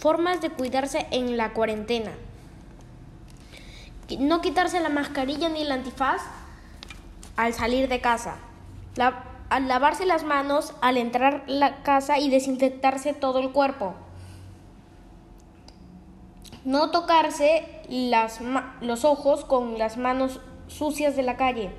Formas de cuidarse en la cuarentena. No quitarse la mascarilla ni el antifaz al salir de casa. al lavarse las manos al entrar a la casa y desinfectarse todo el cuerpo. No tocarse los ojos con las manos sucias de la calle.